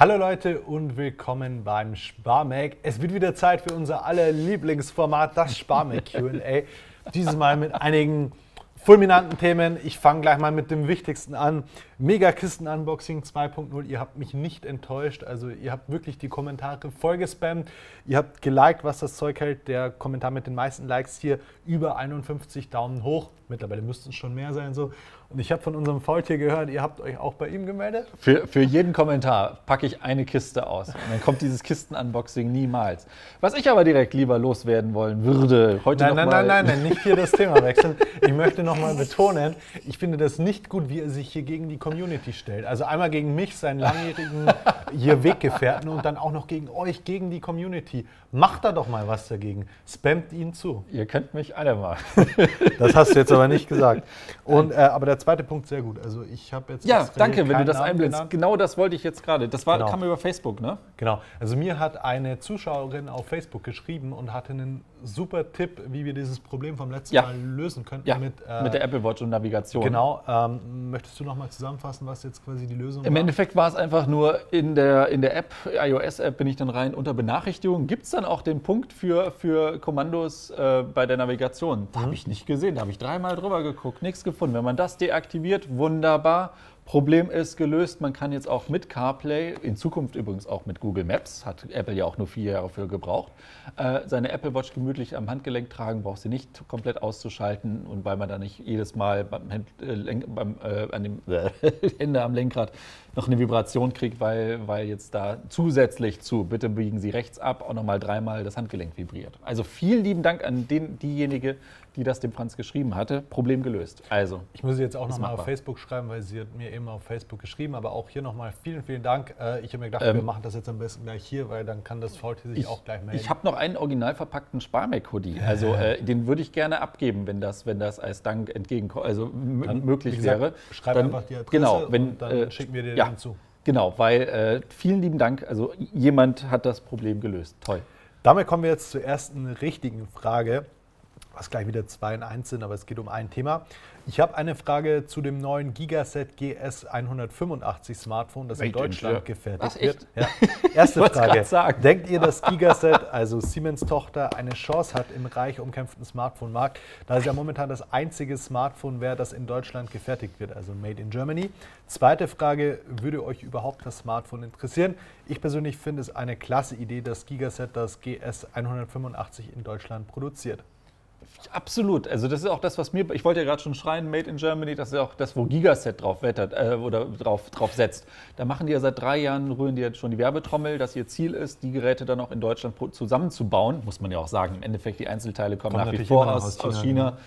Hallo Leute und willkommen beim Sparmac. Es wird wieder Zeit für unser aller Lieblingsformat, das Sparmac QA. Dieses Mal mit einigen fulminanten Themen. Ich fange gleich mal mit dem Wichtigsten an. Megakisten-Unboxing 2.0. Ihr habt mich nicht enttäuscht. Also ihr habt wirklich die Kommentare voll gespammt. Ihr habt geliked, was das Zeug hält. Der Kommentar mit den meisten Likes hier über 51 Daumen hoch. Mittlerweile müssten es schon mehr sein so. Und ich habe von unserem Faultier gehört, ihr habt euch auch bei ihm gemeldet? Für, für jeden Kommentar packe ich eine Kiste aus. Und dann kommt dieses Kisten-Unboxing niemals. Was ich aber direkt lieber loswerden wollen würde, heute nein, noch nein, mal nein, nein, nein, nicht hier das Thema wechseln. Ich möchte nochmal betonen, ich finde das nicht gut, wie er sich hier gegen die Community stellt. Also einmal gegen mich, seinen langjährigen hier Weggefährten und dann auch noch gegen euch, gegen die Community. Macht da doch mal was dagegen. Spammt ihn zu. Ihr könnt mich alle mal. Das hast du jetzt aber nicht gesagt. Und, äh, aber der zweite Punkt sehr gut. Also ich habe jetzt Ja, danke, wenn du das Namen einblendest. genannt. Genau das wollte ich jetzt gerade. Das war, Genau. kam über Facebook, ne? Genau. Also mir hat eine Zuschauerin auf Facebook geschrieben und hatte einen super Tipp, wie wir dieses Problem vom letzten Ja. Mal lösen könnten. Ja, mit, äh, mit der Apple Watch und Navigation. Genau. Ähm, möchtest du noch mal zusammenfassen, was jetzt quasi die Lösung Im war? Endeffekt war es einfach nur in der, in der App, iOS-App, bin ich dann rein unter Benachrichtigungen. Gibt es dann auch den Punkt für, für Kommandos äh, bei der Navigation? Da habe ich nicht gesehen, da habe ich dreimal drüber geguckt, nichts gefunden. Wenn man das deaktiviert, wunderbar. Problem ist gelöst, man kann jetzt auch mit CarPlay, in Zukunft übrigens auch mit Google Maps, hat Apple ja auch nur vier Jahre für gebraucht, äh, seine Apple Watch gemütlich am Handgelenk tragen, braucht sie nicht komplett auszuschalten und weil man da nicht jedes Mal beim, äh, beim äh, an dem Hände am Lenkrad noch eine Vibration kriegt, weil, weil jetzt da zusätzlich zu, bitte biegen Sie rechts ab, auch nochmal dreimal das Handgelenk vibriert. Also vielen lieben Dank an den, diejenige, die das dem Franz geschrieben hatte. Problem gelöst. Also, Ich muss sie jetzt auch Ist noch mal auf. Facebook schreiben, weil sie hat mir eben auf Facebook geschrieben. Aber auch hier nochmal vielen, vielen Dank. Äh, ich habe mir gedacht, Ähm, wir machen das jetzt am besten gleich hier, weil dann kann das Faultier sich auch gleich melden. Ich habe noch einen original verpackten Sparmac-Hoodie. Also äh, den würde ich gerne abgeben, wenn das, wenn das als Dank entgegenkommt, also Dann, möglich gesagt, wäre. Schreib Dann- einfach die Adresse genau, wenn, und dann äh, schicken wir dir ja, den zu. Genau, weil äh, vielen lieben Dank. Also jemand hat das Problem gelöst. Toll. Damit kommen wir jetzt zur ersten richtigen Frage, was gleich wieder zwei in eins sind, aber es geht um ein Thema. Ich habe eine Frage zu dem neuen Gigaset GS 185 Smartphone, das in Made in Deutschland Germany. gefertigt Was, wird. Ja. Erste Frage. Denkt ihr, dass Gigaset, also Siemens Tochter, eine Chance hat im reich umkämpften Smartphone-Markt, da es ja momentan das einzige Smartphone wäre, das in Deutschland gefertigt wird, also Made in Germany? Zweite Frage, würde euch überhaupt das Smartphone interessieren? Ich persönlich finde es eine klasse Idee, dass Gigaset das GS 185 in Deutschland produziert. Absolut. Also das ist auch das, was mir, ich wollte ja gerade schon schreien, Made in Germany, das ist auch das, wo Gigaset drauf wettert äh, oder drauf, drauf setzt. Da machen die ja seit drei Jahren, rühren die jetzt schon die Werbetrommel, dass ihr Ziel ist, die Geräte dann auch in Deutschland zusammenzubauen. Muss man ja auch sagen. Im Endeffekt, die Einzelteile kommen Kommt nach wie vor aus, aus aus China, China.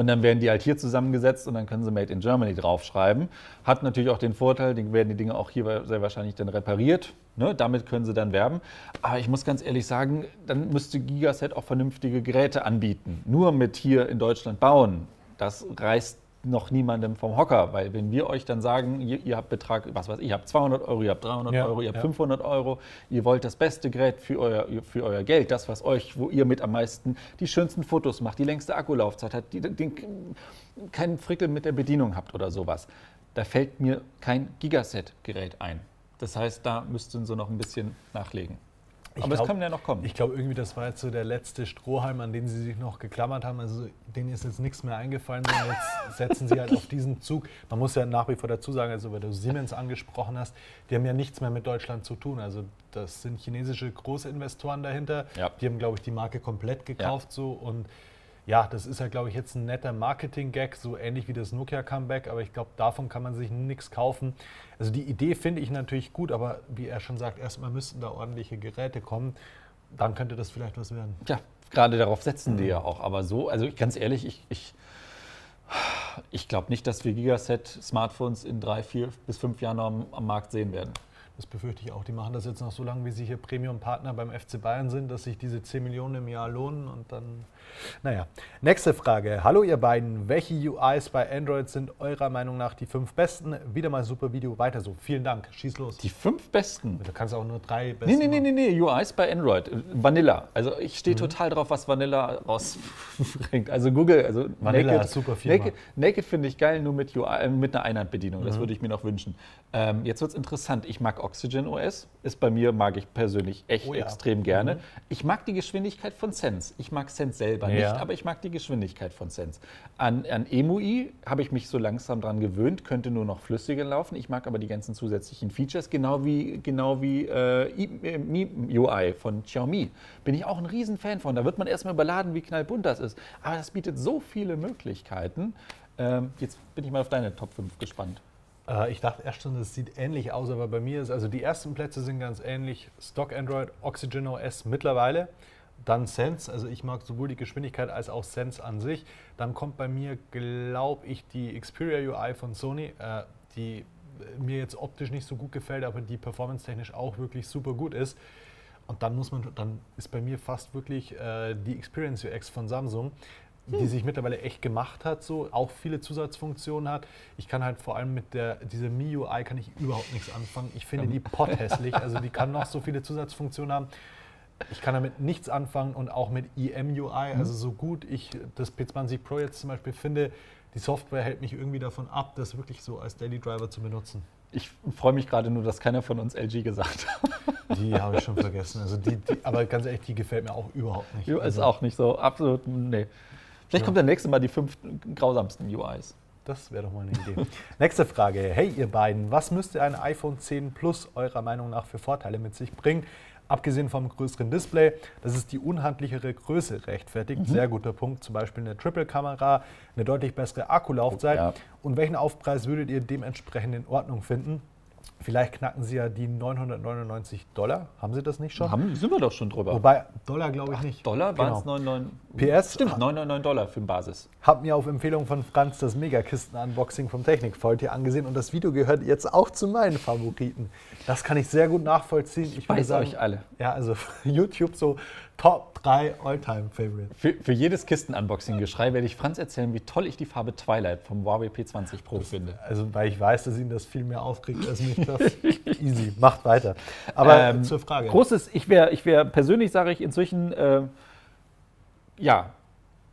Und dann werden die halt hier zusammengesetzt und dann können sie Made in Germany draufschreiben. Hat natürlich auch den Vorteil, die werden die Dinge auch hier sehr wahrscheinlich dann repariert. Ne? Damit können sie dann werben. Aber ich muss ganz ehrlich sagen, dann müsste Gigaset auch vernünftige Geräte anbieten. Nur mit hier in Deutschland bauen, das reißt noch niemandem vom Hocker, weil wenn wir euch dann sagen, ihr, ihr habt Betrag, was weiß ich, ihr habt 200 Euro, ihr habt 300 Ja, Euro, ihr habt ja. 500 Euro, ihr wollt das beste Gerät für euer, für euer Geld, das, was euch, wo ihr mit am meisten die schönsten Fotos macht, die längste Akkulaufzeit hat, die, den, keinen Frickel mit der Bedienung habt oder sowas, da fällt mir kein Gigaset-Gerät ein. Das heißt, da müssten sie noch ein bisschen nachlegen. Ich Aber glaub- es kann ja noch kommen. Ich glaube, irgendwie, das war jetzt so der letzte Strohhalm, an den sie sich noch geklammert haben. Also denen ist jetzt nichts mehr eingefallen, sondern jetzt setzen sie halt auf diesen Zug. Man muss ja nach wie vor dazu sagen, also weil du Siemens angesprochen hast, die haben ja nichts mehr mit Deutschland zu tun. Also das sind chinesische Großinvestoren dahinter. Ja. Die haben, glaube ich, die Marke komplett gekauft so und ja, das ist ja, glaube ich, jetzt ein netter Marketing-Gag, so ähnlich wie das Nokia-Comeback, aber ich glaube, davon kann man sich nichts kaufen. Also die Idee finde ich natürlich gut, aber wie er schon sagt, erstmal müssten da ordentliche Geräte kommen. Dann könnte das vielleicht was werden. Ja, gerade darauf setzen die ja auch. Aber so, also ich, ganz ehrlich, ich, ich, ich glaube nicht, dass wir Gigaset-Smartphones in drei, vier bis fünf Jahren noch am, am Markt sehen werden. Das befürchte ich auch. Die machen das jetzt noch so lange, wie sie hier Premium-Partner beim FC Bayern sind, dass sich diese 10 Millionen im Jahr lohnen und dann. Naja. Nächste Frage. Hallo ihr beiden. Welche UIs bei Android sind eurer Meinung nach die fünf besten? Wieder mal super Video. Weiter so. Vielen Dank. Schieß los. Die fünf besten. du kannst auch nur drei Nee, besten. nee, nee, nee, nee, UIs bei Android. Vanilla. Also ich Mhm. stehe total drauf, was Vanilla rausbringt. Also Google, also Vanilla, super Firma. Naked, Naked finde ich geil, nur mit, UI, äh, mit einer Einhandbedienung. Mhm. Das würde ich mir noch wünschen. Ähm, jetzt wird es interessant. Ich mag Oxygen OS. Ist bei mir, mag ich persönlich echt Oh ja. extrem gerne. Mhm. Ich mag die Geschwindigkeit von Sense. Ich mag Sense selber Ja. nicht, aber ich mag die Geschwindigkeit von Sense. An, an EMUI habe ich mich so langsam dran gewöhnt, könnte nur noch flüssiger laufen. Ich mag aber die ganzen zusätzlichen Features, genau wie, genau wie äh, äh, Mi UI von Xiaomi. Bin ich auch ein Riesenfan von. Da wird man erstmal überladen, wie knallbunt das ist. Aber das bietet so viele Möglichkeiten. Ähm, jetzt bin ich mal auf deine Top 5 gespannt. Äh, ich dachte erst schon, das sieht ähnlich aus, aber bei mir ist, also die ersten Plätze sind ganz ähnlich. Stock Android, Oxygen OS mittlerweile. Dann Sense, also ich mag sowohl die Geschwindigkeit als auch Sense an sich. Dann kommt bei mir, glaube ich, die Xperia UI von Sony, äh, die mir jetzt optisch nicht so gut gefällt, aber die performance-technisch auch wirklich super gut ist. Und dann muss man, dann ist bei mir fast wirklich äh, die Experience UX von Samsung, die sich mittlerweile echt gemacht hat, so auch viele Zusatzfunktionen hat. Ich kann halt vor allem mit der dieser MIUI kann ich überhaupt nichts anfangen. Ich finde die potthässlich, also die kann noch so viele Zusatzfunktionen haben. Ich kann damit nichts anfangen und auch mit EMUI, also so gut ich das P20 Pro jetzt zum Beispiel finde, die Software hält mich irgendwie davon ab, das wirklich so als Daily Driver zu benutzen. Ich freue mich gerade nur, dass keiner von uns LG gesagt hat. Die habe ich schon vergessen. Also die, die, aber ganz ehrlich, die gefällt mir auch überhaupt nicht. ist Also, auch nicht so absolut, nee. Vielleicht Ja. kommt der nächste Mal die fünf grausamsten UIs. Das wäre doch mal eine Idee. Nächste Frage. Hey ihr beiden, was müsste ein iPhone 10 Plus eurer Meinung nach für Vorteile mit sich bringen? Abgesehen vom größeren Display, das ist die unhandlichere Größe rechtfertigt. Sehr guter Punkt. Zum Beispiel eine Triple-Kamera, eine deutlich bessere Akkulaufzeit. Ja. Und welchen Aufpreis würdet ihr dementsprechend in Ordnung finden? Vielleicht knacken sie ja die 999 Dollar. Haben sie das nicht schon? Haben, sind wir doch schon drüber. Wobei, Dollar glaube ich nicht. Dollar waren es Genau. 99. PS Stimmt, 999 Dollar für den Basis. Hab mir auf Empfehlung von Franz das Megakisten-Unboxing vom Technikfaultier angesehen und das Video gehört jetzt auch zu meinen Favoriten. Das kann ich sehr gut nachvollziehen. Ich würde weiß euch alle. Ja, also YouTube so Top 3 All-Time-Favorite. Für, für jedes Kisten-Unboxing-Geschrei werde ich Franz erzählen, wie toll ich die Farbe Twilight vom Huawei P20 Pro finde. Also, weil ich weiß, dass ihn das viel mehr aufregt als mich das. Easy, macht weiter. Aber Ähm, zur Frage. Großes, ich wäre ich wär, persönlich sage ich inzwischen, äh, ja,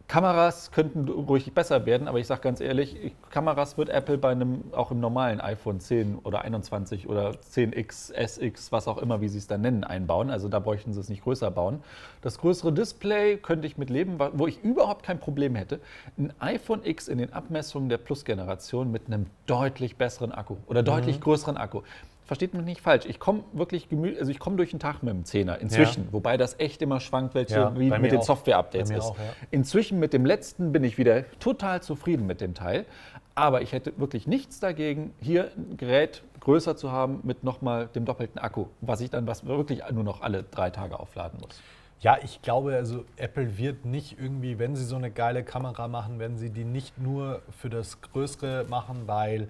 Kameras könnten ruhig besser werden, aber ich sage ganz ehrlich, ich, Kameras wird Apple bei einem, auch im normalen iPhone 10 oder 21 oder 10X, SX, was auch immer, wie sie es dann nennen, einbauen. Also da bräuchten sie es nicht größer bauen. Das größere Display könnte ich mit leben, wo ich überhaupt kein Problem hätte. Ein iPhone X in den Abmessungen der Plus-Generation mit einem deutlich besseren Akku oder deutlich größeren Akku. Versteht mich nicht falsch. Ich komme wirklich gemü also ich komme durch den Tag mit dem Zehner inzwischen, wobei das echt immer schwankt, welche Ja, wie mit den. Software-Updates ist. auch, ja. Inzwischen mit dem letzten bin ich wieder total zufrieden mit dem Teil. Aber ich hätte wirklich nichts dagegen, hier ein Gerät größer zu haben mit nochmal dem doppelten Akku, was ich dann was wirklich nur noch alle drei Tage aufladen muss. Ja, ich glaube, also Apple wird nicht irgendwie, wenn sie so eine geile Kamera machen, werden sie die nicht nur für das Größere machen, weil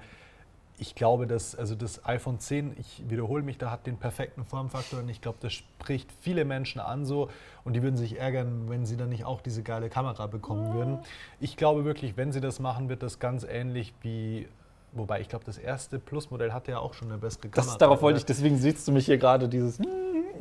ich glaube, dass also das iPhone 10, ich wiederhole mich, da hat den perfekten Formfaktor und ich glaube, das spricht viele Menschen an so und die würden sich ärgern, wenn sie dann nicht auch diese geile Kamera bekommen würden. Ich glaube wirklich, wenn sie das machen, wird das ganz ähnlich wie, wobei ich glaube, das erste Plus-Modell hatte ja auch schon eine bessere Kamera. Das, darauf wollte oder? ich, deswegen siehst du mich hier gerade dieses.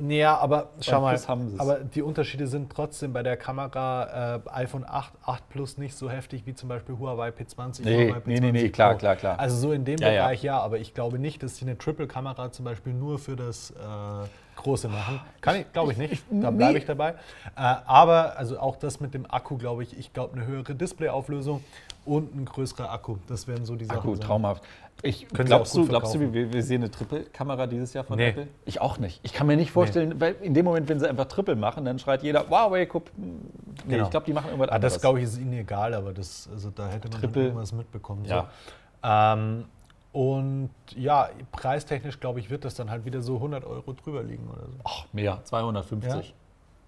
Ja, aber schau mal, aber die Unterschiede sind trotzdem bei der Kamera äh, iPhone 8, 8 Plus nicht so heftig wie zum Beispiel Huawei P20. Nee, Huawei nee, nee, nee, P20 klar, Pro. klar, klar. Also so in dem Ja, ja. Bereich ja. aber ich glaube nicht, dass sie eine Triple-Kamera zum Beispiel nur für das äh, Große machen. Kann ich, glaube ich nicht. Da bleibe nee. ich dabei. Äh, aber also auch das mit dem Akku, glaube ich, ich glaube eine höhere Displayauflösung und ein größerer Akku. Das wären so die Sachen. Akku, sein. traumhaft. Ich, glaubst, du, glaubst du, wir, wir sehen eine Triple-Kamera dieses Jahr von Nee. Apple? Ich auch nicht. Ich kann mir nicht vorstellen, weil in dem Moment, wenn sie einfach Triple machen, dann schreit jeder, wow, ey, guck. Nee, Genau. ich glaube, die machen irgendwas Ah, das anderes. glaube ich ist ihnen egal, aber das, also da hätte man Triple. irgendwas mitbekommen. So. Ja. Ähm, und ja, preistechnisch glaube ich, wird das dann halt wieder so 100 Euro drüber liegen oder so. Ach, mehr, 250. Ja.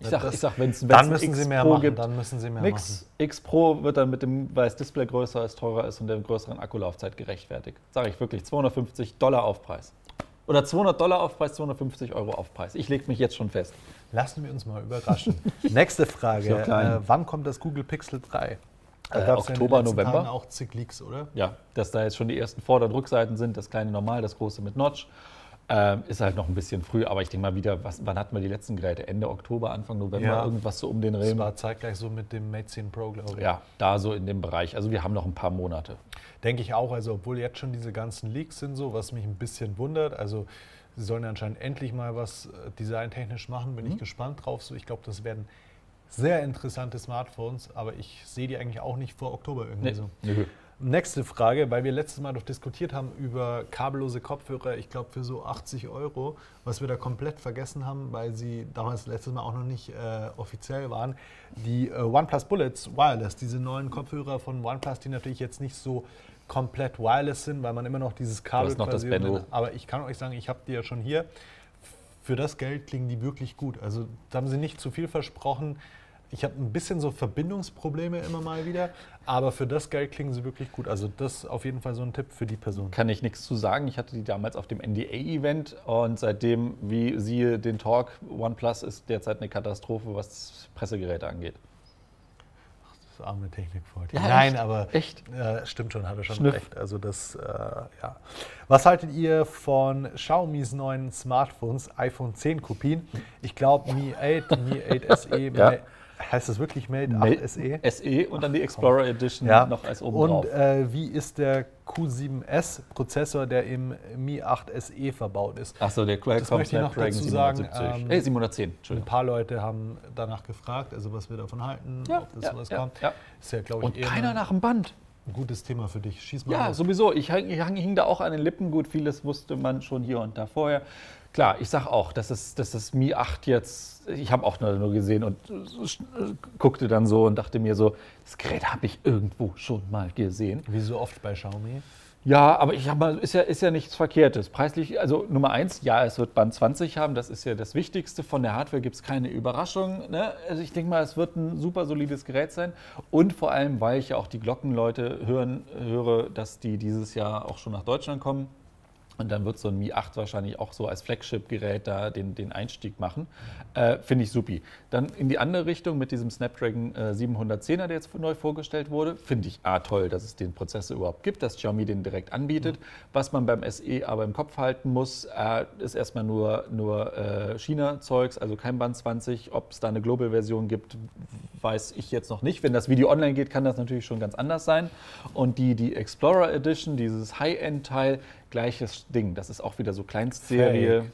Ich Ja, sag, das- ich sag wenn es Dann müssen sie mehr machen. gibt, Dann müssen sie mehr Nix. X Pro wird dann mit dem, weil das Display größer ist, teurer ist und der größeren Akkulaufzeit gerechtfertigt. Sage ich wirklich, 250 Dollar Aufpreis. Oder 200 Dollar Aufpreis, 250 Euro Aufpreis. Ich lege mich jetzt schon fest. machen. Lassen wir uns mal überraschen. Nächste Frage. Äh, wann kommt das Google Pixel 3? Da Äh, ja Oktober, letzten November. Tagen auch zig Leaks, oder? Ja, dass da jetzt schon die ersten Vorder- und Rückseiten sind, das kleine normal, das große mit Notch. Ähm, ist halt noch ein bisschen früh, aber ich denke mal wieder, was, wann hatten wir die letzten Geräte? Ende Oktober, Anfang November, Ja. irgendwas so um den Das Dreh. war zeitgleich so mit dem Mate 10 Pro, glaube ich. Ja, da so in dem Bereich. Also wir haben noch ein paar Monate. Denke ich auch, also obwohl jetzt schon diese ganzen Leaks sind so, was mich ein bisschen wundert. Also Sie sollen anscheinend endlich mal was äh, designtechnisch machen. Bin Mhm. ich gespannt drauf. So, ich glaube, das werden sehr interessante Smartphones, aber ich sehe die eigentlich auch nicht vor Oktober irgendwie Nee. so. Nö. Nächste Frage, weil wir letztes Mal doch diskutiert haben über kabellose Kopfhörer, ich glaube für so 80 Euro, was wir da komplett vergessen haben, weil sie damals letztes Mal auch noch nicht äh, offiziell waren. Die äh, OnePlus Bullets Wireless, diese neuen Kopfhörer von OnePlus, die natürlich jetzt nicht so komplett wireless sind, weil man immer noch dieses Kabel noch das drin- Aber ich kann euch sagen, ich habe die ja schon hier. Für das Geld klingen die wirklich gut. Also da haben sie nicht zu viel versprochen. Ich habe ein bisschen so Verbindungsprobleme immer mal wieder, aber für das Geld klingen sie wirklich gut. Also das ist auf jeden Fall so ein Tipp für die Person. Kann ich nichts zu sagen. Ich hatte die damals auf dem NDA-Event und seitdem, wie siehe den Talk, OnePlus ist derzeit eine Katastrophe, was Pressegeräte angeht. Das arme Technikvolk. Ja, Nein, echt? aber Echt? Ja, stimmt schon, hat er schon Schniff. recht. Also das, äh, ja. Was haltet ihr von Xiaomis neuen Smartphones, iPhone 10 Kopien? Ich glaube Mi 8, Mi 8 SE, Ja. Heißt das wirklich Mate 8 Mate SE? SE und dann die Explorer Edition Ja. noch als oben Und drauf. äh, wie ist der Q7S-Prozessor, der im Mi 8 SE verbaut ist? Achso, der Qualcomm möchte ich noch Snapdragon dazu sagen, 770. ähm, äh, 710, Ein paar Leute haben danach gefragt, also was wir davon halten, Ja, ob das ja, sowas ja, kommt. ja. Ist ja, glaube ich, Und keiner ein nach dem Band. gutes Thema für dich. Schieß mal Ja, los. sowieso. Ich, hang- ich hing da auch an den Lippen. Gut, vieles wusste man schon hier und da vorher. Klar, ich sage auch, dass das, dass das Mi 8 jetzt, ich habe auch nur, nur gesehen und äh, äh, guckte dann so und dachte mir so, das Gerät habe ich irgendwo schon mal gesehen. Wie so oft bei Xiaomi. Ja, aber ich habe mal, ist ja, ist ja nichts Verkehrtes. Preislich, also Nummer eins, ja, es wird Band 20 haben, das ist ja das Wichtigste. Von der Hardware gibt es keine Überraschung. Ne? Also ich denke mal, es wird ein super solides Gerät sein. Und vor allem, weil ich ja auch die Glockenleute hören, höre, dass die dieses Jahr auch schon nach Deutschland kommen. Und dann wird so ein Mi 8 wahrscheinlich auch so als Flagship-Gerät da den, den Einstieg machen. Äh, Finde ich supi. Dann in die andere Richtung mit diesem Snapdragon äh, 710er, der jetzt neu vorgestellt wurde. Finde ich A toll, dass es den Prozessor überhaupt gibt, dass Xiaomi den direkt anbietet. Was man beim SE aber im Kopf halten muss, äh, ist erstmal nur, nur äh, China-Zeugs, also kein Band 20. Ob es da eine Global-Version gibt, weiß ich jetzt noch nicht. Wenn das Video online geht, kann das natürlich schon ganz anders sein. Und die, die Explorer Edition, dieses High-End-Teil, gleiches Ding. Das ist auch wieder so Kleinstserie. Fake.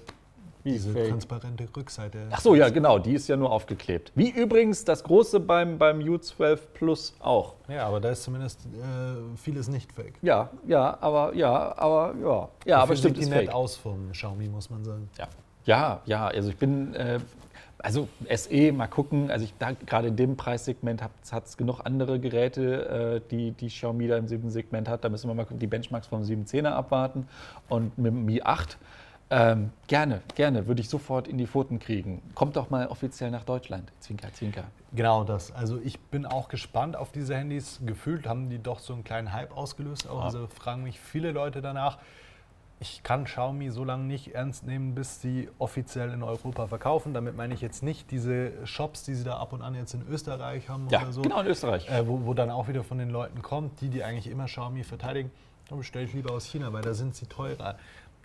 Wie Diese fake? transparente Rückseite. Ach so, ja, genau, die ist ja nur aufgeklebt. Wie übrigens das große beim, beim U12 Plus auch. Ja, aber da ist zumindest äh, vieles nicht fake. Ja, ja, aber ja, aber ja. Ja, aber stimmt, sieht die ist nett fake. aus vom Xiaomi, muss man sagen. Ja, ja, ja, also ich bin, äh, also SE, mal gucken, also ich, da, gerade in dem Preissegment hat es genug andere Geräte, äh, die, die Xiaomi da im siebten Segment hat. Da müssen wir mal die Benchmarks vom 710er abwarten. Und mit dem Mi 8, ähm, gerne, gerne, würde ich sofort in die Pfoten kriegen. Kommt doch mal offiziell nach Deutschland. Zwinker, zwinker. Genau das. Also ich bin auch gespannt auf diese Handys. Gefühlt haben die doch so einen kleinen Hype ausgelöst. Auch. Ja. Also fragen mich viele Leute danach. Ich kann Xiaomi so lange nicht ernst nehmen, bis sie offiziell in Europa verkaufen. Damit meine ich jetzt nicht diese Shops, die sie da ab und an jetzt in Österreich haben Ja, oder so. genau, in Österreich. Äh, wo, wo dann auch wieder von den Leuten kommt, die, die eigentlich immer Xiaomi verteidigen, dann bestelle ich lieber aus China, weil da sind sie teurer.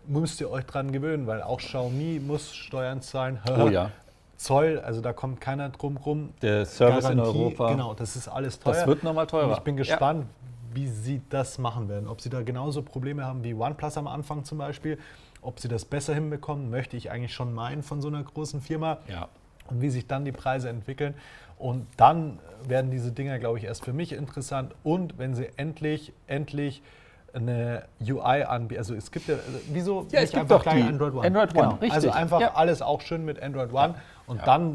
Müsst ihr euch dran gewöhnen, weil auch Xiaomi muss Steuern zahlen. Oh ja. Zoll, also da kommt keiner drum rum. Der Service in Garantie, Europa. Genau, das ist alles teuer. Das wird nochmal teurer. Und ich bin gespannt, wie sie das machen werden. Ob sie da genauso Probleme haben wie OnePlus am Anfang zum Beispiel. Ob sie das besser hinbekommen, möchte ich eigentlich schon meinen von so einer großen Firma. Ja. Und wie sich dann die Preise entwickeln. Und dann werden diese Dinger, glaube ich, erst für mich interessant. Und wenn sie endlich, endlich eine UI anbieten. Also es gibt ja, wieso Ja, es nicht gibt einfach doch gleich die Android One? Android One, richtig. Also einfach Ja. alles auch schön mit Android One. Und Ja. dann,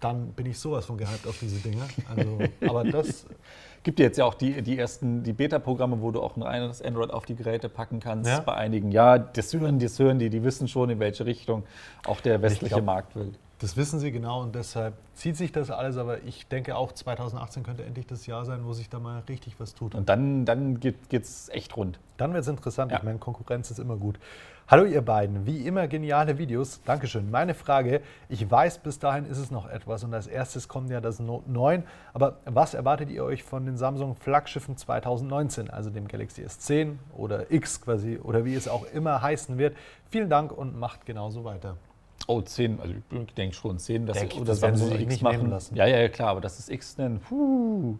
dann bin ich sowas von gehypt auf diese Dinger. Also, aber das, Gibt jetzt ja auch die, die ersten, die Beta-Programme, wo du auch ein reines Android auf die Geräte packen kannst. Ja. Bei einigen, ja, das hören, das hören die, die wissen schon, in welche Richtung auch der westliche glaub- Markt will. das wissen sie genau und deshalb zieht sich das alles. Aber ich denke auch 2018 könnte endlich das Jahr sein, wo sich da mal richtig was tut. Und dann, dann geht es echt rund. Dann wird es interessant. Ja. Ich meine, Konkurrenz ist immer gut. Hallo ihr beiden, wie immer geniale Videos. Dankeschön. Meine Frage, ich weiß, bis dahin ist es noch etwas und als erstes kommt ja das Note 9. Aber was erwartet ihr euch von den Samsung Flaggschiffen 2019, also dem Galaxy S10 oder X quasi oder wie es auch immer heißen wird? Vielen Dank und macht genauso weiter. Oh, 10, also ich denke schon 10, dass Denk oder das Samsung X nehmen lassen. Ja, ja, ja, klar, aber das ist X nennen. Puh.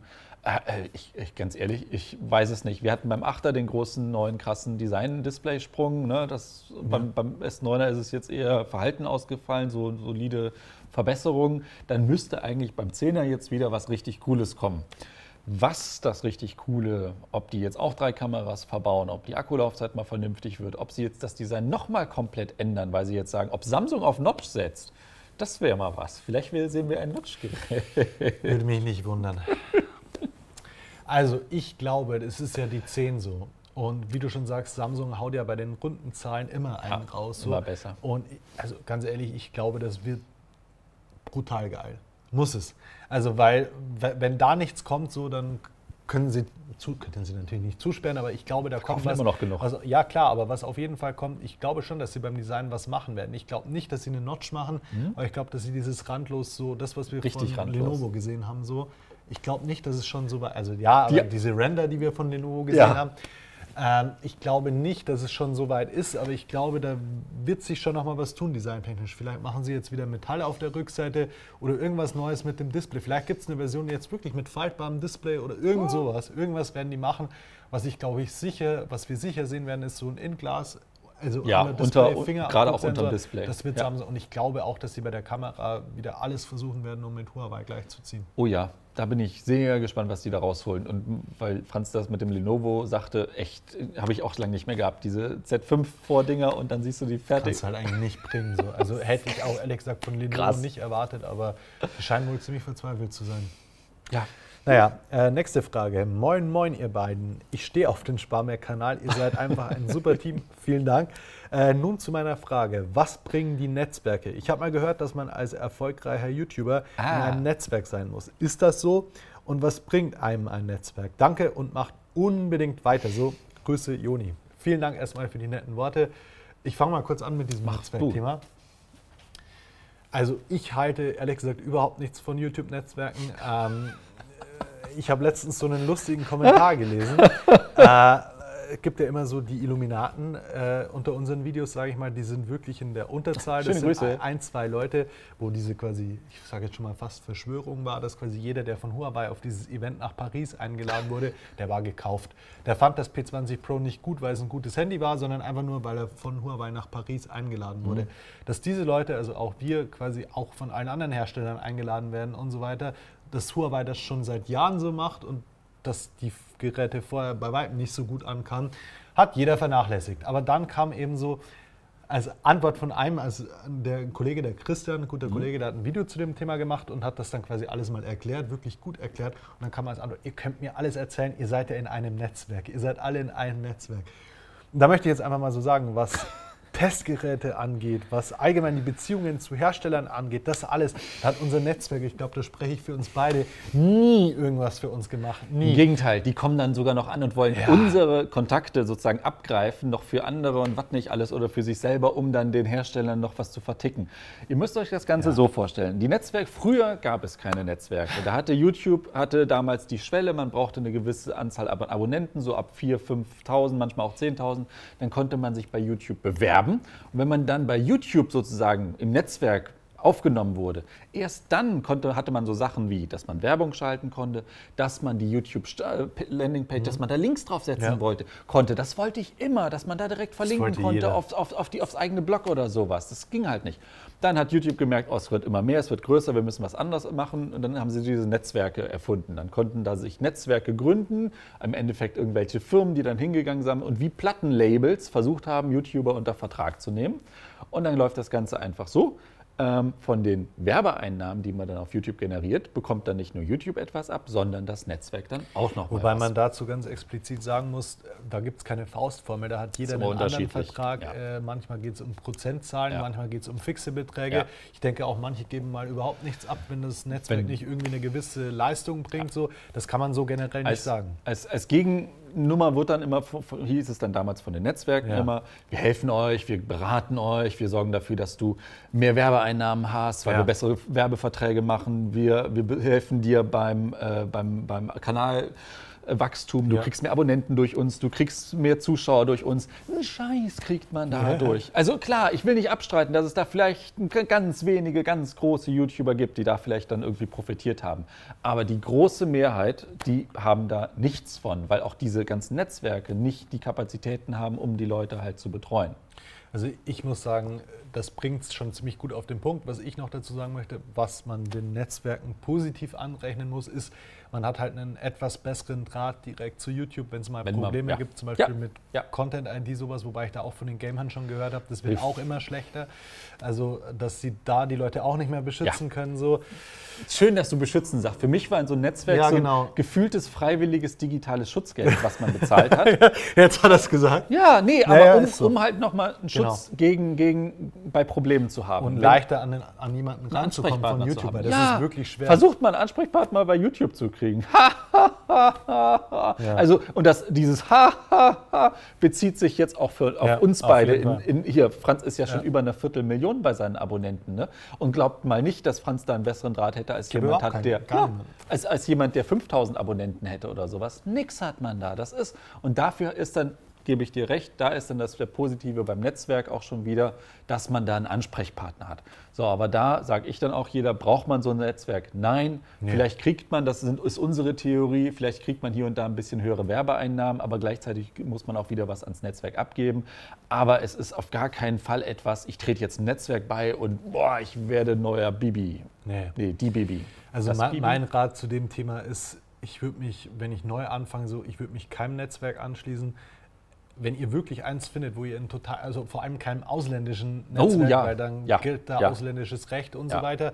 Äh, äh, ich, ich, ganz ehrlich, ich weiß es nicht. Wir hatten beim 8er den großen neuen krassen Design-Display-Sprung. Ne? Das, beim, beim S9er ist es jetzt eher verhalten ausgefallen, so solide Verbesserungen. Dann müsste eigentlich beim 10er jetzt wieder was richtig Cooles kommen. Was das richtig Coole, ob die jetzt auch drei Kameras verbauen, ob die Akkulaufzeit mal vernünftig wird, ob sie jetzt das Design nochmal komplett ändern, weil sie jetzt sagen, ob Samsung auf Notch setzt, das wäre mal was. Vielleicht sehen wir ein Notch-Gerät. Würde mich nicht wundern. Also ich glaube, es ist ja die 10 so. Und wie du schon sagst, Samsung haut ja bei den runden Zahlen immer einen Ja, raus. So. immer besser. Und also ganz ehrlich, ich glaube, das wird brutal geil. Muss es. Also weil, we- wenn da nichts kommt, so, dann können sie, zu, können sie natürlich nicht zusperren, aber ich glaube, da kommt was. immer noch genug. Also, ja klar, aber was auf jeden Fall kommt, ich glaube schon, dass sie beim Design was machen werden. Ich glaube nicht, dass sie eine Notch machen, aber ich glaube, dass sie dieses randlos so, das, was wir Mhm. Richtig von randlos. Lenovo gesehen haben, so. Ich glaube nicht, dass es schon so war. Also ja, aber Die- diese Render, die wir von Lenovo gesehen Ja. haben, ähm, ich glaube nicht, dass es schon so weit ist, aber ich glaube, da wird sich schon noch mal was tun, designtechnisch. Vielleicht machen sie jetzt wieder Metall auf der Rückseite oder irgendwas Neues mit dem Display. Vielleicht gibt es eine Version jetzt wirklich mit faltbarem Display oder irgend sowas. Irgendwas werden die machen. Was ich glaube ich sicher, was wir sicher sehen werden, ist so ein In-Glas. Also Ja, unter- Fingerabdrucksensor. gerade auch unterm Display. Das wird Ja. Samsung. Und ich glaube auch, dass sie bei der Kamera wieder alles versuchen werden, um mit Huawei gleichzuziehen. Oh ja, da bin ich sehr gespannt, was die da rausholen. Und weil Franz das mit dem Lenovo sagte, echt, habe ich auch lange nicht mehr gehabt. Diese Z5-Vordinger und dann siehst du die fertig. Kannst halt eigentlich nicht bringen. So. Also hätte ich auch ehrlich gesagt von Lenovo Krass. nicht erwartet, aber die scheinen wohl ziemlich verzweifelt zu sein. Ja, Naja, äh, nächste Frage. Moin, moin, ihr beiden. Ich stehe auf den Sparmeer-Kanal. Ihr seid einfach ein super Team. Vielen Dank. Äh, nun zu meiner Frage. Was bringen die Netzwerke? Ich habe mal gehört, dass man als erfolgreicher YouTuber in Ah. einem Netzwerk sein muss. Ist das so? Und was bringt einem ein Netzwerk? Danke und macht unbedingt weiter so. Grüße, Joni. Vielen Dank erstmal für die netten Worte. Ich fange mal kurz an mit diesem Netzwerkthema. Also ich halte ehrlich gesagt überhaupt nichts von YouTube-Netzwerken. Ähm, äh, ich habe letztens so einen lustigen Kommentar gelesen. äh, es gibt ja immer so die Illuminaten äh, unter unseren Videos, sage ich mal, die sind wirklich in der Unterzahl. Schöne das Grüße. sind ein, zwei Leute, wo diese quasi, ich sage jetzt schon mal fast Verschwörung war, dass quasi jeder, der von Huawei auf dieses Event nach Paris eingeladen wurde, der war gekauft. Der fand das P20 Pro nicht gut, weil es ein gutes Handy war, sondern einfach nur, weil er von Huawei nach Paris eingeladen wurde. Dass diese Leute, also auch wir quasi auch von allen anderen Herstellern eingeladen werden und so weiter, dass Huawei das schon seit Jahren so macht und dass die Geräte vorher bei weitem nicht so gut ankamen, hat jeder vernachlässigt. Aber dann kam eben so als Antwort von einem, also der Kollege, der Christian, ein guter Kollege, der hat ein Video zu dem Thema gemacht und hat das dann quasi alles mal erklärt, wirklich gut erklärt. Und dann kam als Antwort, ihr könnt mir alles erzählen, ihr seid ja in einem Netzwerk, ihr seid alle in einem Netzwerk. Und da möchte ich jetzt einfach mal so sagen, was Testgeräte angeht, was allgemein die Beziehungen zu Herstellern angeht, das alles, da hat unser Netzwerk, ich glaube, da spreche ich für uns beide, nie irgendwas für uns gemacht. Im Nie. Gegenteil, die kommen dann sogar noch an und wollen Ja. unsere Kontakte sozusagen abgreifen, noch für andere und was nicht alles oder für sich selber, um dann den Herstellern noch was zu verticken. Ihr müsst euch das Ganze so vorstellen. Die Netzwerke, früher gab es keine Netzwerke. Da hatte YouTube hatte damals die Schwelle, man brauchte eine gewisse Anzahl Ab Abonnenten, so ab 4.000, 5.000, manchmal auch 10.000. Dann konnte man sich bei YouTube bewerben. Und wenn man dann bei YouTube sozusagen im Netzwerk aufgenommen wurde. Erst dann konnte, hatte man so Sachen wie, dass man Werbung schalten konnte, dass man die YouTube-Landingpage, dass man da Links draufsetzen Ja. wollte, konnte. Das wollte ich immer, dass man da direkt verlinken konnte auf, auf, auf die, aufs eigene Blog oder sowas. Das ging halt nicht. Dann hat YouTube gemerkt, oh, es wird immer mehr, es wird größer, wir müssen was anderes machen. Und dann haben sie diese Netzwerke erfunden. Dann konnten da sich Netzwerke gründen, im Endeffekt irgendwelche Firmen, die dann hingegangen sind und wie Plattenlabels versucht haben, YouTuber unter Vertrag zu nehmen. Und dann läuft das Ganze einfach so. Ähm, von den Werbeeinnahmen, die man dann auf YouTube generiert, bekommt dann nicht nur YouTube etwas ab, sondern das Netzwerk dann auch noch Wobei was. man dazu ganz explizit sagen muss, da gibt es keine Faustformel, da hat jeder einen anderen Vertrag. ja. Äh, manchmal geht es um Prozentzahlen, Ja. manchmal geht es um fixe Beträge. Ja. Ich denke auch, manche geben mal überhaupt nichts ab, wenn das Netzwerk Wenn- nicht irgendwie eine gewisse Leistung bringt. So. Das kann man so generell nicht als, sagen. Als, als Gegennummer wird dann immer, hieß es dann damals von den Netzwerken Ja. immer, wir helfen euch, wir beraten euch, wir sorgen dafür, dass du mehr Werbeeinnahmen hast, weil Ja. wir bessere Werbeverträge machen, wir, wir helfen dir beim, äh, beim, beim Kanal. Wachstum, du Ja. kriegst mehr Abonnenten durch uns, du kriegst mehr Zuschauer durch uns. Einen Scheiß kriegt man dadurch. Also klar, ich will nicht abstreiten, dass es da vielleicht ganz wenige, ganz große YouTuber gibt, die da vielleicht dann irgendwie profitiert haben. Aber die große Mehrheit, die haben da nichts von, weil auch diese ganzen Netzwerke nicht die Kapazitäten haben, um die Leute halt zu betreuen. Also ich muss sagen, das bringt es schon ziemlich gut auf den Punkt. Was ich noch dazu sagen möchte, was man den Netzwerken positiv anrechnen muss, ist, man hat halt einen etwas besseren Draht direkt zu YouTube, wenn es mal Wenn man- Probleme ja. gibt, zum Beispiel Ja. mit Ja. Content-ID, sowas, wobei ich da auch von den Gamern schon gehört habe, das wird Hilft. auch immer schlechter. Also, dass sie da die Leute auch nicht mehr beschützen können. So. Schön, dass du beschützen sagst. Für mich war in so einem Netzwerk so ein genau. gefühltes freiwilliges digitales Schutzgeld, was man bezahlt hat. Jetzt hat er es gesagt. Ja, nee, aber um, so. um halt nochmal einen Genau. Schutz gegen, gegen bei Problemen zu haben. Und Wenn- leichter an, den, an jemanden ranzukommen von YouTuber. haben. Das ja, ist wirklich schwer. Versucht mal einen Ansprechpartner bei YouTube zu kriegen. Also, und das, dieses Ha, ha, ha bezieht sich jetzt auch für, auf Ja, uns beide. In, in, hier, Franz ist ja schon Ja. über eine Viertelmillion bei seinen Abonnenten. Ne? Und glaubt mal nicht, dass Franz da einen besseren Draht hätte als jemand, hat, der, ja, als, als jemand, der 5000 Abonnenten hätte oder sowas. Nix hat man da. Das ist, und dafür ist dann gebe ich dir recht, da ist dann das Positive beim Netzwerk auch schon wieder, dass man da einen Ansprechpartner hat. So, aber da sage ich dann auch jeder, braucht man so ein Netzwerk? Nein, vielleicht kriegt man, das sind, ist unsere Theorie, vielleicht kriegt man hier und da ein bisschen höhere Werbeeinnahmen, aber gleichzeitig muss man auch wieder was ans Netzwerk abgeben. Aber es ist auf gar keinen Fall etwas, ich trete jetzt ein Netzwerk bei und boah, ich werde neuer Bibi. Nee. Nee, die Bibi. Also mein, Bibi? mein Rat zu dem Thema ist, ich würde mich, wenn ich neu anfange, so, ich würde mich keinem Netzwerk anschließen. Wenn ihr wirklich eins findet, wo ihr in total, also vor allem keinem ausländischen Oh, Netzwerk, ja. weil dann Ja. gilt da Ja. ausländisches Recht und so weiter.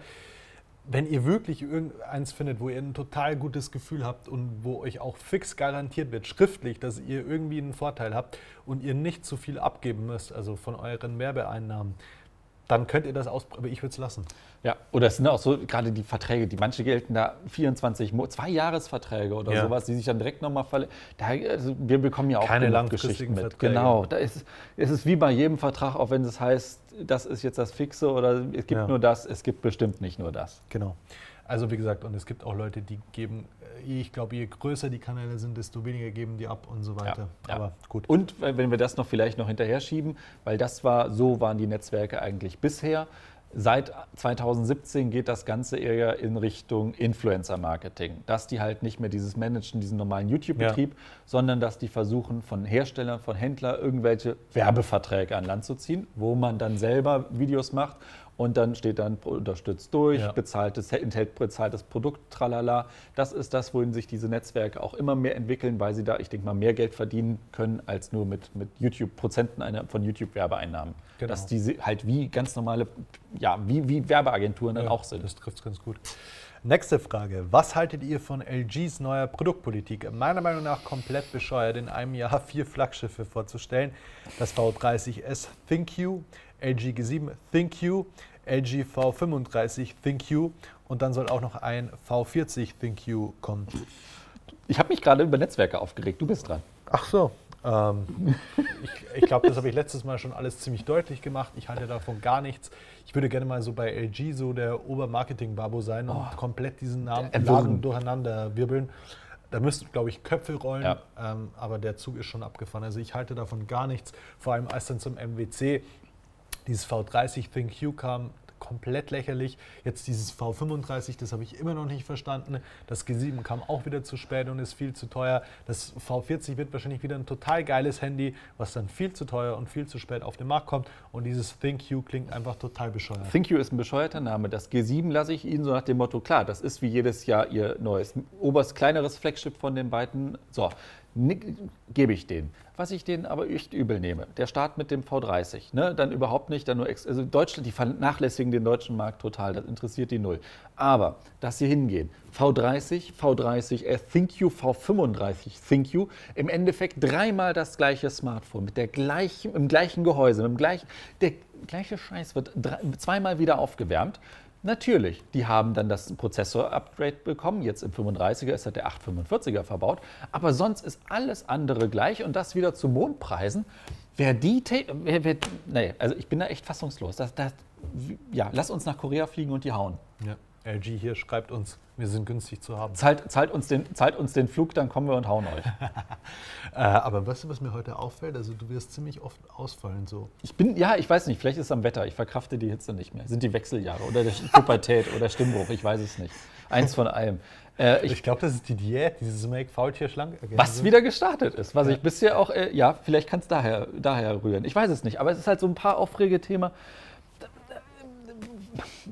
Wenn ihr wirklich irgendeins findet, wo ihr ein total gutes Gefühl habt und wo euch auch fix garantiert wird, schriftlich, dass ihr irgendwie einen Vorteil habt und ihr nicht zu viel abgeben müsst, also von euren Werbeeinnahmen, dann könnt ihr das ausprobieren. Aber ich würde es lassen. Ja, oder es sind auch so gerade die Verträge, die manche gelten da 24, Mo zwei Jahresverträge oder Ja. sowas, die sich dann direkt nochmal verle da, also Wir bekommen ja auch Keine langfristigen mit. Verträge. Genau, da ist, es ist wie bei jedem Vertrag, auch wenn es heißt, das ist jetzt das Fixe oder es gibt Ja. nur das, es gibt bestimmt nicht nur das. Genau. Also wie gesagt, und es gibt auch Leute, die geben, ich glaube, je größer die Kanäle sind, desto weniger geben die ab und so weiter. ja. Aber gut. Und äh, wenn wir das noch vielleicht noch hinterher schieben, weil das war, so waren die Netzwerke eigentlich bisher. Seit 2017 geht das Ganze eher in Richtung Influencer-Marketing. Dass die halt nicht mehr dieses Managen, diesen normalen YouTube-Betrieb, sondern dass die versuchen, von Herstellern, von Händlern irgendwelche Werbeverträge an Land zu ziehen, wo man dann selber Videos macht und dann steht dann unterstützt durch, Ja. bezahltes, enthält bezahltes Produkt, tralala. Das ist das, wohin sich diese Netzwerke auch immer mehr entwickeln, weil sie da, ich denke mal, mehr Geld verdienen können als nur mit, mit YouTube, Prozenten einer, von YouTube-Werbeeinnahmen. Genau. Dass diese halt wie ganz normale, ja, wie, wie Werbeagenturen dann Ja, auch sind. Das trifft es ganz gut. Nächste Frage. Was haltet ihr von LGs neuer Produktpolitik? Meiner Meinung nach komplett bescheuert, in einem Jahr vier Flaggschiffe vorzustellen. Das V30S ThinQ, LG G7 ThinQ, LG V35 ThinQ und dann soll auch noch ein V40 ThinQ kommen. Ich habe mich gerade über Netzwerke aufgeregt. Du bist dran. Ach so. Ähm, ich ich glaube, das habe ich letztes Mal schon alles ziemlich deutlich gemacht. Ich halte davon gar nichts. Ich würde gerne mal so bei LG so der Obermarketing-Babo sein und komplett diesen Namen. Laden durcheinander wirbeln. Da müssten, glaube ich, Köpfe rollen, Ja. ähm, aber der Zug ist schon abgefahren. Also ich halte davon gar nichts. Vor allem als dann zum MWC dieses V30 ThinQ kam, komplett lächerlich. Jetzt dieses V35, das habe ich immer noch nicht verstanden. Das G7 kam auch wieder zu spät und ist viel zu teuer. Das V40 wird wahrscheinlich wieder ein total geiles Handy, was dann viel zu teuer und viel zu spät auf den Markt kommt. Und dieses ThinQ klingt einfach total bescheuert. ThinQ ist ein bescheuerter Name. Das G7 lasse ich Ihnen so nach dem Motto, klar, das ist wie jedes Jahr Ihr neues, oberst kleineres Flagship von den beiden. So, gebe ich denen. Was ich denen aber echt übel nehme, der Start mit dem V30, ne, dann überhaupt nicht, dann nur, also Deutschland, die vernachlässigen den deutschen Markt total, das interessiert die null. Aber, dass sie hingehen, V30, V30, äh, ThinQ, V35, ThinQ, im Endeffekt dreimal das gleiche Smartphone mit der gleichen, im gleichen Gehäuse, mit dem gleichen, der gleiche Scheiß wird drei, zweimal wieder aufgewärmt. Natürlich, die haben dann das Prozessor-Upgrade bekommen. Jetzt im 35er ist halt der 845er verbaut. Aber sonst ist alles andere gleich und das wieder zu Mondpreisen. Wer die, wer, wer, nee, also ich bin da echt fassungslos. Das, das, ja, lass uns nach Korea fliegen und die hauen. Ja. LG hier schreibt uns, wir sind günstig zu haben. Zahlt, zahlt, uns den, zahlt uns den Flug, dann kommen wir und hauen euch. Äh, aber weißt du, was mir heute auffällt? Also du wirst ziemlich oft ausfallen so. Ich bin, ja, ich weiß nicht, vielleicht ist es am Wetter. Ich verkrafte die Hitze nicht mehr. Sind die Wechseljahre oder die Pubertät oder Stimmbruch, ich weiß es nicht. Eins von allem. Äh, Ich ich, glaube, das ist die Diät, dieses Make Faultier schlank. was wieder gestartet ist, was ich bisher auch, äh, ja, vielleicht kann es daher, daher rühren. Ich weiß es nicht, aber es ist halt so ein paar Aufregethema.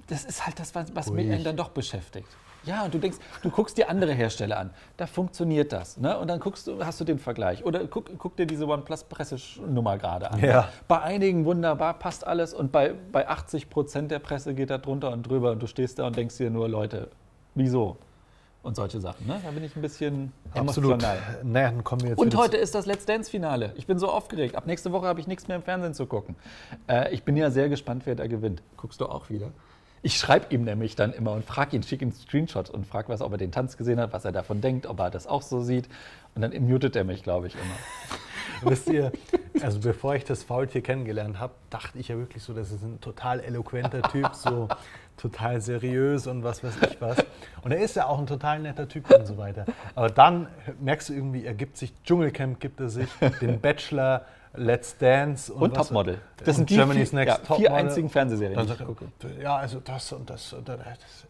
Das ist halt das, was, was mich dann doch beschäftigt. Ja, und du denkst, du guckst dir andere Hersteller an, da funktioniert das. Ne? Und dann guckst du, hast du den Vergleich. Oder guck, guck dir diese OnePlus-Pressenummer gerade an. Ja. Bei einigen wunderbar, passt alles. Und bei, bei 80 Prozent der Presse geht da drunter und drüber. Und du stehst da und denkst dir nur, Leute, wieso? Und solche Sachen. Ne? Da bin ich ein bisschen Absolut. emotional. Naja, dann kommen wir jetzt Und heute ist das Let's Dance-Finale. Ich bin so aufgeregt. Ab nächste Woche habe ich nichts mehr im Fernsehen zu gucken. Äh, ich bin ja sehr gespannt, wer da gewinnt. Guckst du auch wieder? Ich schreibe ihm nämlich dann immer und frage ihn, schicke ihm Screenshots und frage, was, ob er den Tanz gesehen hat, was er davon denkt, ob er das auch so sieht. Und dann mutet er mich, glaube ich, immer. Wisst ihr, also bevor ich das Faultier kennengelernt habe, dachte ich ja wirklich so, das ist ein total eloquenter Typ, so total seriös und was weiß ich was. Und er ist ja auch ein total netter Typ und so weiter. Aber dann merkst du irgendwie, er gibt sich, Dschungelcamp gibt er sich, den Bachelor, Let's Dance Und was- Topmodel. Das sind Germany's vier, Next ja, Topmodel. vier einzigen Fernsehserien, Dann die ich sagt er, ja, also das und das, und das.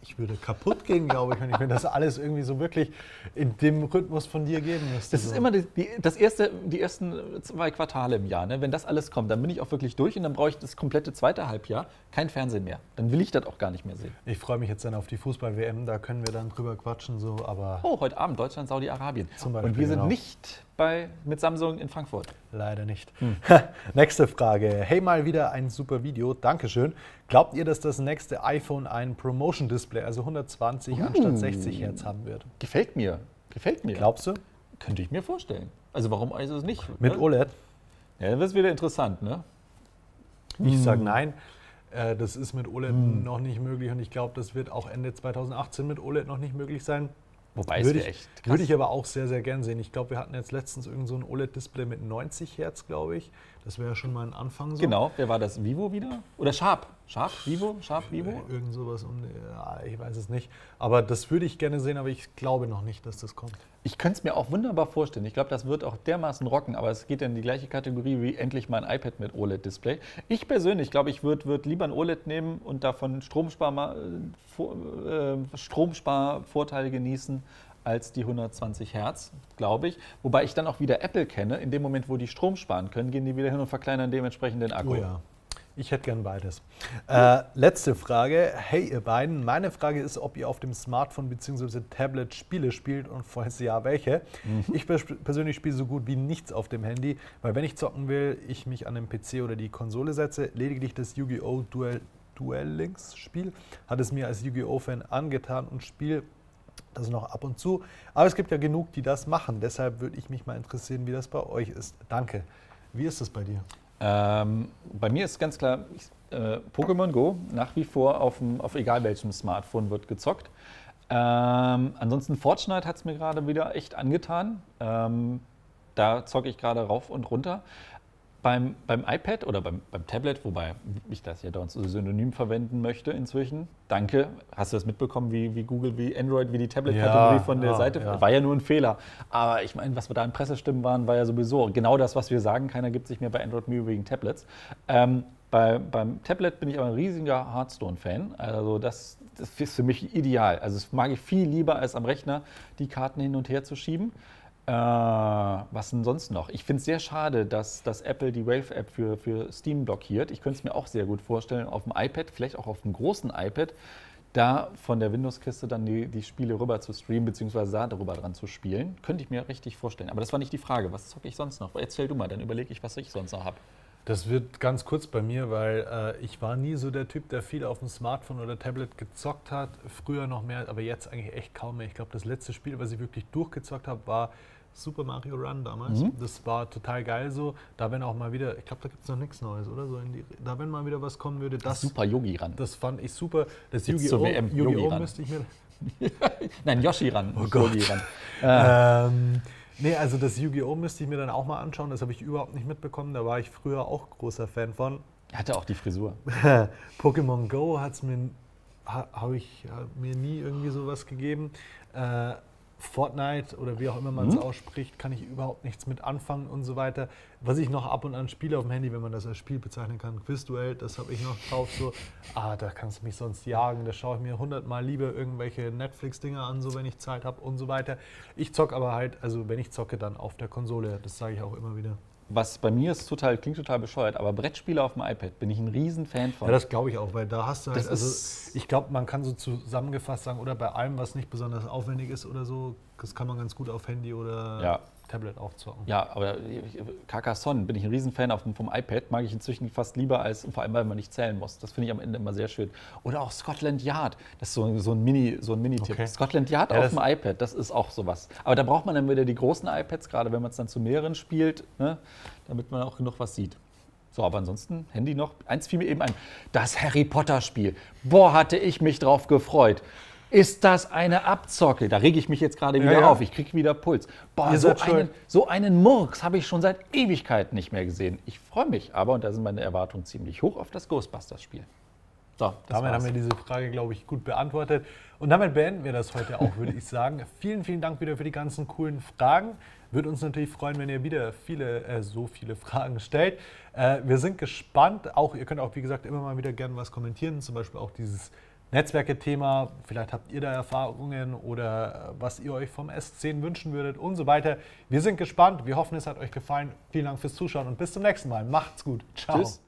Ich würde kaputt gehen, glaube ich, wenn ich mir das alles irgendwie so wirklich in dem Rhythmus von dir geben müsste. Das ist so. immer die, die, das erste, die ersten zwei Quartale im Jahr. Ne? Wenn das alles kommt, dann bin ich auch wirklich durch und dann brauche ich das komplette zweite Halbjahr kein Fernsehen mehr. Dann will ich das auch gar nicht mehr sehen. Ich freue mich jetzt dann auf die Fußball-WM, da können wir dann drüber quatschen, so, aber Oh, heute Abend Deutschland, Saudi-Arabien. Und wir sind genau. nicht bei, mit Samsung in Frankfurt. leider nicht. Hm. Nächste Frage. Hey, mal wieder ein super Video. Dankeschön. Glaubt ihr, dass das nächste iPhone ein Promotion-Display, also 120 Uh. anstatt 60 Hertz haben wird? Gefällt mir. Gefällt mir. Glaubst du? Könnte ich mir vorstellen. Also warum also es nicht? Mit ne? OLED? Ja, dann wird es wieder interessant, ne? Ich Hm. sage nein. Äh, Das ist mit OLED noch nicht möglich und ich glaube, das wird auch Ende 2018 mit OLED noch nicht möglich sein. Wobei es ich, echt krass. würde ich aber auch sehr, sehr gern sehen. Ich glaube, wir hatten jetzt letztens irgend so ein OLED-Display mit 90 Hertz, glaube ich. Das wäre ja schon mal ein Anfang so. Genau, wer war das? Vivo wieder? Oder Sharp? Sharp? Vivo? Sharp? Vivo? Äh, Irgend sowas um, ja, ich weiß es nicht. Aber das würde ich gerne sehen, aber ich glaube noch nicht, dass das kommt. Ich könnte es mir auch wunderbar vorstellen. Ich glaube, das wird auch dermaßen rocken, aber es geht in die gleiche Kategorie wie endlich mal ein iPad mit OLED-Display. Ich persönlich glaube, ich würde würd lieber ein OLED nehmen und davon Stromspar, äh, Stromsparvorteile genießen als die 120 Hertz, glaube ich. Wobei ich dann auch wieder Apple kenne. In dem Moment, wo die Strom sparen können, gehen die wieder hin und verkleinern dementsprechend den Akku. Oh ja. Ich hätte gern beides. Äh, letzte Frage. Hey, ihr beiden. Meine Frage ist, ob ihr auf dem Smartphone bzw. Tablet Spiele spielt und falls ja, welche. Ich pers- persönlich spiele so gut wie nichts auf dem Handy, weil wenn ich zocken will, ich mich an den PC oder die Konsole setze. Lediglich das Yu-Gi-Oh! Duel, Duel Links Spiel hat es mir als Yu-Gi-Oh! Fan angetan und spiele das noch ab und zu. Aber es gibt ja genug, die das machen. Deshalb würde ich mich mal interessieren, wie das bei euch ist. Danke. Wie ist es bei dir? Ähm, bei mir ist ganz klar, äh, Pokémon Go nach wie vor auf, dem, auf egal welchem Smartphone wird gezockt. Ähm, ansonsten Fortnite hat es mir gerade wieder echt angetan. Ähm, da zocke ich gerade rauf und runter. Beim, beim iPad oder beim, beim Tablet, wobei ich das ja dort so synonym verwenden möchte inzwischen. Danke. Hast du das mitbekommen, wie, wie Google, wie Android, wie die Tablet-Kategorie Ja, von der ja, Seite? ja. War ja nur ein Fehler. Aber ich meine, was wir da in Pressestimmen waren, war ja sowieso genau das, was wir sagen. Keiner gibt sich mehr bei Android Mühe wegen Tablets. Ähm, bei, beim Tablet bin ich aber ein riesiger Hearthstone-Fan. Also das, das ist für mich ideal. Also das mag ich viel lieber, als am Rechner die Karten hin und her zu schieben. Äh, was denn sonst noch? Ich finde es sehr schade, dass, dass Apple die Wave-App für, für Steam blockiert. Ich könnte es mir auch sehr gut vorstellen, auf dem iPad, vielleicht auch auf dem großen iPad, da von der Windows-Kiste dann die, die Spiele rüber zu streamen, beziehungsweise da darüber dran zu spielen. Könnte ich mir richtig vorstellen. Aber das war nicht die Frage. Was zocke ich sonst noch? Erzähl du mal, dann überlege ich, was ich sonst noch habe. Das wird ganz kurz bei mir, weil äh, ich war nie so der Typ, der viel auf dem Smartphone oder Tablet gezockt hat. Früher noch mehr, aber jetzt eigentlich echt kaum mehr. Ich glaube, das letzte Spiel, was ich wirklich durchgezockt habe, war Super Mario Run damals. Mhm. Das war total geil so. Da wenn auch mal wieder, ich glaube, da gibt es noch nichts Neues, oder? So die, da wenn mal wieder was kommen würde, das, Super Yogi ran. das fand ich super. Das Yu-Gi-Oh! Yu-Gi-Oh! ran. müsste ich mir Nein, Yoshi ran. Oh Gott. Yogi ran. Ähm, nee, also das Yu-Gi-Oh! müsste ich mir dann auch mal anschauen. Das habe ich überhaupt nicht mitbekommen. Da war ich früher auch großer Fan von. Er hatte auch die Frisur. Pokémon Go hat es mir ha, habe ich hab mir nie irgendwie sowas gegeben. Äh, Fortnite oder wie auch immer man es Mhm. ausspricht, kann ich überhaupt nichts mit anfangen und so weiter. Was ich noch ab und an spiele auf dem Handy, wenn man das als Spiel bezeichnen kann, Quizduell, das habe ich noch drauf. So, ah, da kannst du mich sonst jagen. Da schaue ich mir hundertmal lieber irgendwelche Netflix-Dinger an, so wenn ich Zeit habe und so weiter. Ich zocke aber halt, also wenn ich zocke, dann auf der Konsole. Das sage ich auch immer wieder. Was bei mir ist total, klingt total bescheuert, aber Brettspiele auf dem iPad bin ich ein Riesenfan von. Ja, das glaube ich auch, weil da hast du halt, Das also ich glaube, man kann so zusammengefasst sagen, oder bei allem, was nicht besonders aufwendig ist oder so, das kann man ganz gut auf Handy oder Ja. Tablet auch zocken. Ja, aber Carcassonne bin ich ein Riesenfan auf vom iPad, mag ich inzwischen fast lieber als, vor allem weil man nicht zählen muss. Das finde ich am Ende immer sehr schön. Oder auch Scotland Yard, das ist so, so ein Mini, so ein Mini-Tipp. Okay. Scotland Yard Ja, auf dem iPad, das ist auch sowas. Aber da braucht man dann wieder die großen iPads, gerade wenn man es dann zu mehreren spielt, ne, damit man auch genug was sieht. So, aber ansonsten, Handy noch. Eins fiel mir eben ein. Das Harry Potter-Spiel. Boah, hatte ich mich drauf gefreut. Ist das eine Abzocke? Da rege ich mich jetzt gerade wieder ja. auf. Ich kriege wieder Puls. Boah, so einen, so einen Murks habe ich schon seit Ewigkeiten nicht mehr gesehen. Ich freue mich aber, und da sind meine Erwartungen ziemlich hoch, auf das Ghostbusters-Spiel. So, Damit war's. haben wir diese Frage, glaube ich, gut beantwortet. Und damit beenden wir das heute auch, würde ich sagen. Vielen, vielen Dank wieder für die ganzen coolen Fragen. Würde uns natürlich freuen, wenn ihr wieder viele, äh, so viele Fragen stellt. Äh, wir sind gespannt. Auch, ihr könnt auch, wie gesagt, immer mal wieder gerne was kommentieren. Zum Beispiel auch dieses Netzwerke-Thema. Vielleicht habt ihr da Erfahrungen oder äh, was ihr euch vom S10 wünschen würdet und so weiter. Wir sind gespannt. Wir hoffen, es hat euch gefallen. Vielen Dank fürs Zuschauen und bis zum nächsten Mal. Macht's gut. Ciao. Tschüss.